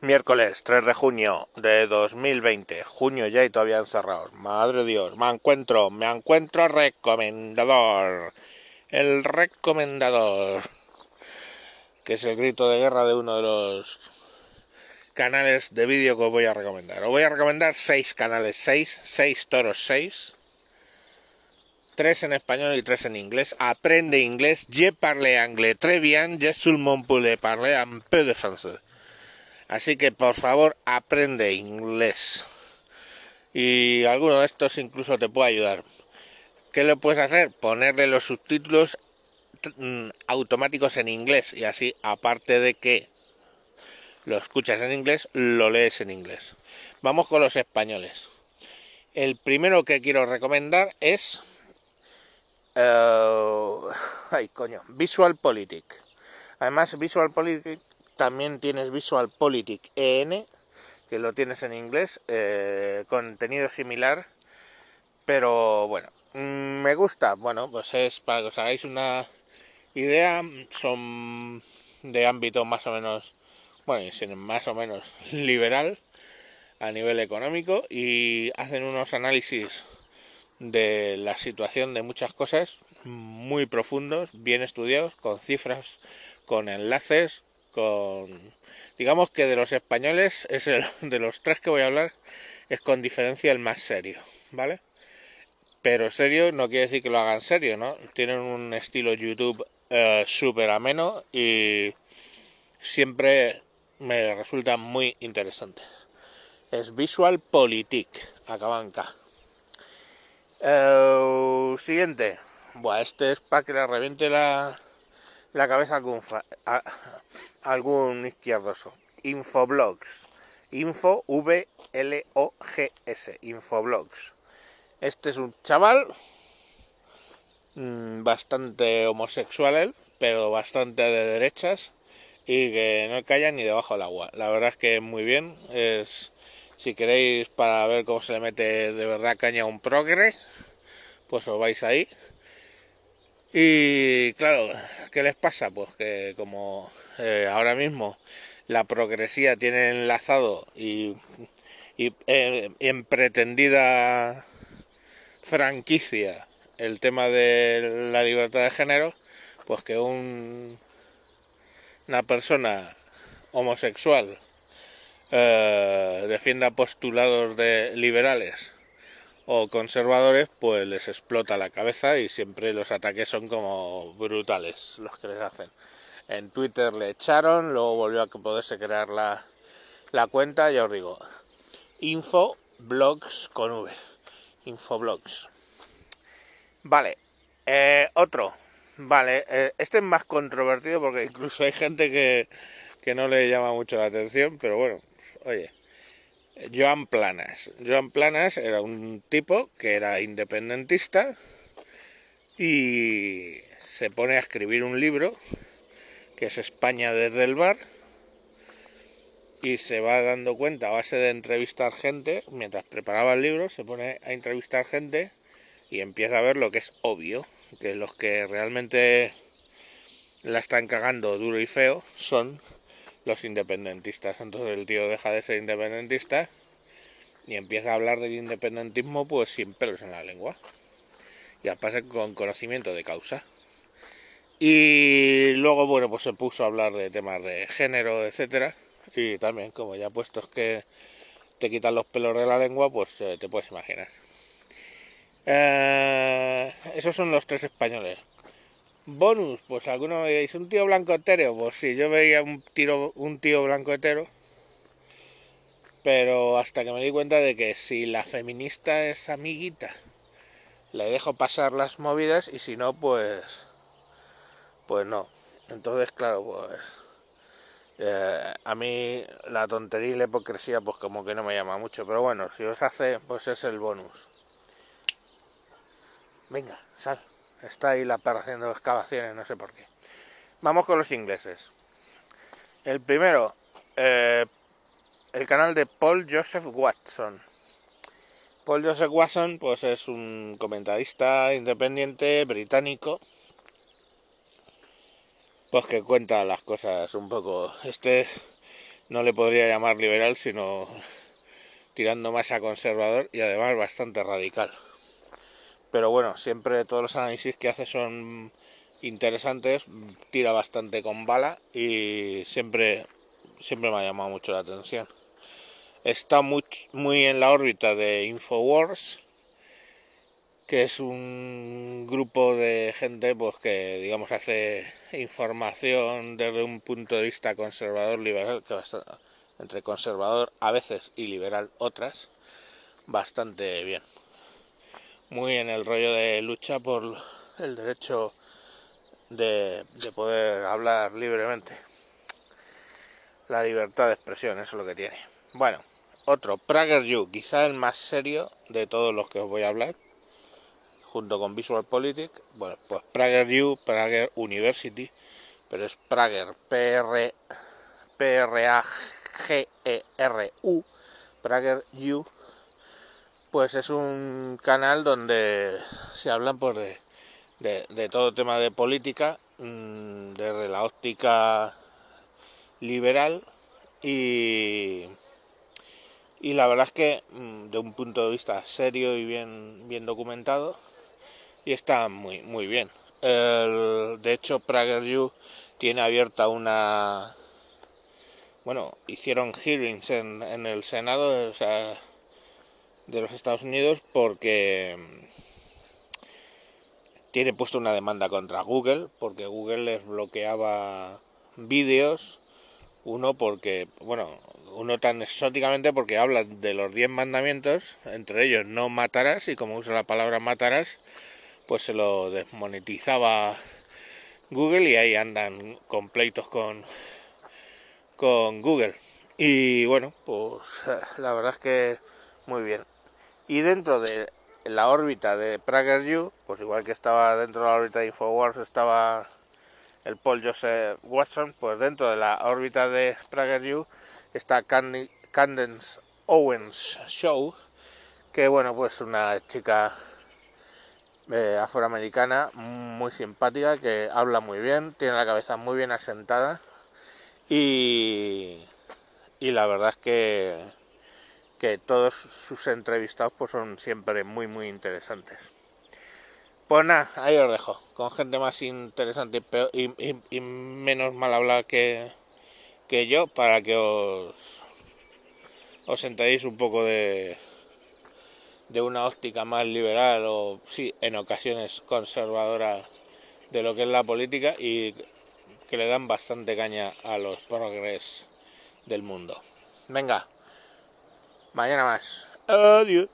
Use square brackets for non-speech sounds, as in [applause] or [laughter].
Miércoles 3 de junio de 2020. Junio ya y todavía encerrados. Madre Dios, me encuentro, me encuentro recomendador. El recomendador. Que es el grito de guerra de uno de los canales de vídeo que os voy a recomendar. Os voy a recomendar seis canales, seis, seis toros, seis. Tres en español y tres en inglés. Aprende inglés. Je parle anglais très bien. Je seulement pour parler un peu de français. Así que por favor aprende inglés. Y alguno de estos incluso te puede ayudar. ¿Qué le puedes hacer? Ponerle los subtítulos mm, automáticos en inglés y así aparte de que lo escuchas en inglés, lo lees en inglés. Vamos con los españoles. El primero que quiero recomendar es eh, ay coño, Visual Politic. Además, Visual Politic también tienes Visual Politic EN, que lo tienes en inglés, eh, contenido similar, pero bueno, mm, me gusta. Bueno, pues es para que os hagáis una idea, son de ámbito más o menos, bueno, más o menos [laughs] liberal a nivel económico y hacen unos análisis de la situación de muchas cosas muy profundos, bien estudiados, con cifras, con enlaces, digamos que de los españoles es el [laughs] de los tres que voy a hablar es con diferencia el más serio vale pero serio no quiere decir que lo hagan serio no tienen un estilo YouTube eh, súper ameno y siempre me resulta muy interesante. Es Visual Politic acaban K eh, siguiente. Buah, este es para que le reviente la, la cabeza con algún izquierdoso. Infoblogs. Info V L O G S. Infoblogs. Este es un chaval mm, bastante homosexual él, pero bastante de derechas y que no calla ni debajo del agua. La verdad es que muy bien. Es si queréis para ver cómo se le mete de verdad caña a un progre, pues os vais ahí. Y claro, ¿qué les pasa? Pues que como eh, ahora mismo la progresía tiene enlazado y, eh, en pretendida franquicia el tema de la libertad de género, pues que un, una persona homosexual eh, defienda postulados de liberales o conservadores, pues les explota la cabeza y siempre los ataques son como brutales los que les hacen. En Twitter le echaron, luego volvió a poderse crear la, la cuenta, ya os digo, infoblogs con V, infoblogs. Vale, eh, otro, vale, eh, este es más controvertido porque incluso hay gente que, que no le llama mucho la atención, pero bueno, oye, Joan Planas. Joan Planas era un tipo que era independentista y se pone a escribir un libro que es España desde el bar y se va dando cuenta a base de entrevistar gente, mientras preparaba el libro se pone a entrevistar gente y empieza a ver lo que es obvio, que los que realmente la están cagando duro y feo son los independentistas. Entonces el tío deja de ser independentista y empieza a hablar del independentismo pues sin pelos en la lengua. Y pasa con conocimiento de causa. Y luego, bueno, pues se puso a hablar de temas de género, etcétera. Y también, como ya puestos que te quitan los pelos de la lengua, pues eh, te puedes imaginar. Eh, esos son los tres españoles. Bonus, pues alguno me diréis, ¿un tío blanco hetero? Pues sí, yo veía un, tiro, un tío blanco hetero, pero hasta que me di cuenta de que si la feminista es amiguita, le dejo pasar las movidas y si no, pues, pues no. Entonces, claro, pues eh, a mí la tontería y la hipocresía, pues como que no me llama mucho, pero bueno, si os hace, pues es el bonus. Venga, sal. Está ahí la perra haciendo excavaciones, no sé por qué. Vamos con los ingleses. El primero, eh, el canal de Paul Joseph Watson. Paul Joseph Watson, pues es un comentarista independiente británico, pues que cuenta las cosas un poco. Este no le podría llamar liberal, sino tirando más a conservador y además bastante radical. Pero bueno, siempre todos los análisis que hace son interesantes, tira bastante con bala y siempre, siempre me ha llamado mucho la atención. Está muy, muy en la órbita de Infowars, que es un grupo de gente pues que digamos hace información desde un punto de vista conservador liberal que entre conservador a veces y liberal otras bastante bien. Muy en el rollo de lucha por el derecho de, de poder hablar libremente. La libertad de expresión eso es lo que tiene. Bueno otro Prager You quizá el más serio de todos los que os voy a hablar junto con Visual Politics, bueno, pues Prager U, Prager University, pero es Prager, P-R, A G E R U, Prager U, pues es un canal donde se hablan pues de, de, todo tema de política, mm, desde la óptica liberal y y la verdad es que mm, de un punto de vista serio y bien bien documentado y está muy, muy bien. de hecho, PragerU tiene abierta una... Bueno, hicieron hearings en, en el Senado de los Estados Unidos porque mm, tiene puesto una demanda contra Google porque Google les bloqueaba vídeos uno porque bueno uno tan exóticamente porque habla de los 10 mandamientos entre ellos no matarás y como usa la palabra matarás pues se lo desmonetizaba Google y ahí andan completos con, con Google. Y bueno, pues la verdad es que muy bien. Y dentro de la órbita de PragerU, pues igual que estaba dentro de la órbita de Infowars, estaba el Paul Joseph Watson, pues dentro de la órbita de PragerU está Candence Owens Show, que bueno, pues una chica eh, afroamericana muy simpática que habla muy bien, tiene la cabeza muy bien asentada y, y la verdad es que, que todos sus entrevistados pues son siempre muy muy interesantes. Pues nada, ahí os dejo, con gente más interesante y, y, menos mal hablada que, que yo para que os, os sentéis un poco de, de una óptica más liberal o sí, en ocasiones conservadora de lo que es la política y que le dan bastante caña a los progres del mundo. Venga, mañana más. Adiós.